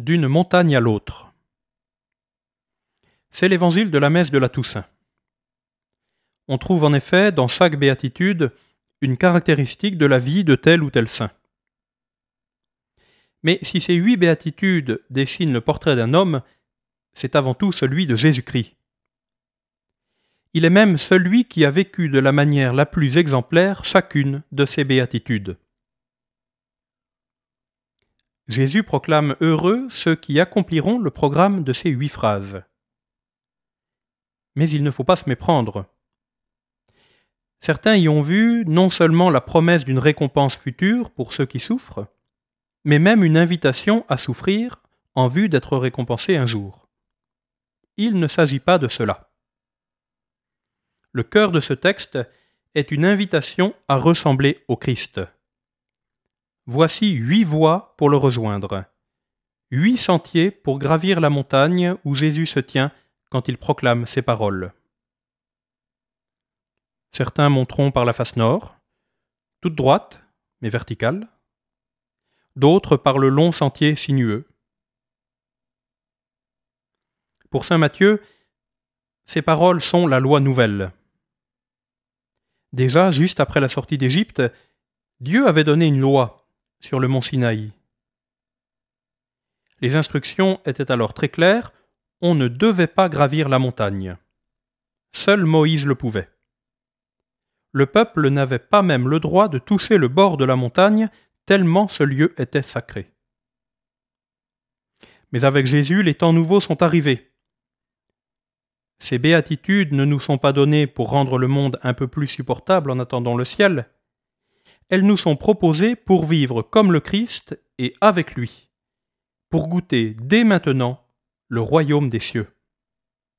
D'une montagne à l'autre. C'est l'évangile de la messe de la Toussaint. On trouve en effet dans chaque béatitude une caractéristique de la vie de tel ou tel saint. Mais si ces huit béatitudes dessinent le portrait d'un homme, c'est avant tout celui de Jésus-Christ. Il est même celui qui a vécu de la manière la plus exemplaire chacune de ces béatitudes. Jésus proclame heureux ceux qui accompliront le programme de ces huit phrases. Mais il ne faut pas se méprendre. Certains y ont vu non seulement la promesse d'une récompense future pour ceux qui souffrent, mais même une invitation à souffrir en vue d'être récompensé un jour. Il ne s'agit pas de cela. Le cœur de ce texte est une invitation à ressembler au Christ. Voici huit voies pour le rejoindre, huit sentiers pour gravir la montagne où Jésus se tient quand il proclame ses paroles. Certains monteront par la face nord, toute droite, mais verticale, d'autres par le long sentier sinueux. Pour Saint Matthieu, ces paroles sont la loi nouvelle. Déjà, juste après la sortie d'Égypte, Dieu avait donné une loi sur le mont Sinaï. Les instructions étaient alors très claires, on ne devait pas gravir la montagne. Seul Moïse le pouvait. Le peuple n'avait pas même le droit de toucher le bord de la montagne, tellement ce lieu était sacré. Mais avec Jésus, les temps nouveaux sont arrivés. Ces béatitudes ne nous sont pas données pour rendre le monde un peu plus supportable en attendant le ciel, elles nous sont proposées pour vivre comme le Christ et avec lui, pour goûter dès maintenant le royaume des cieux.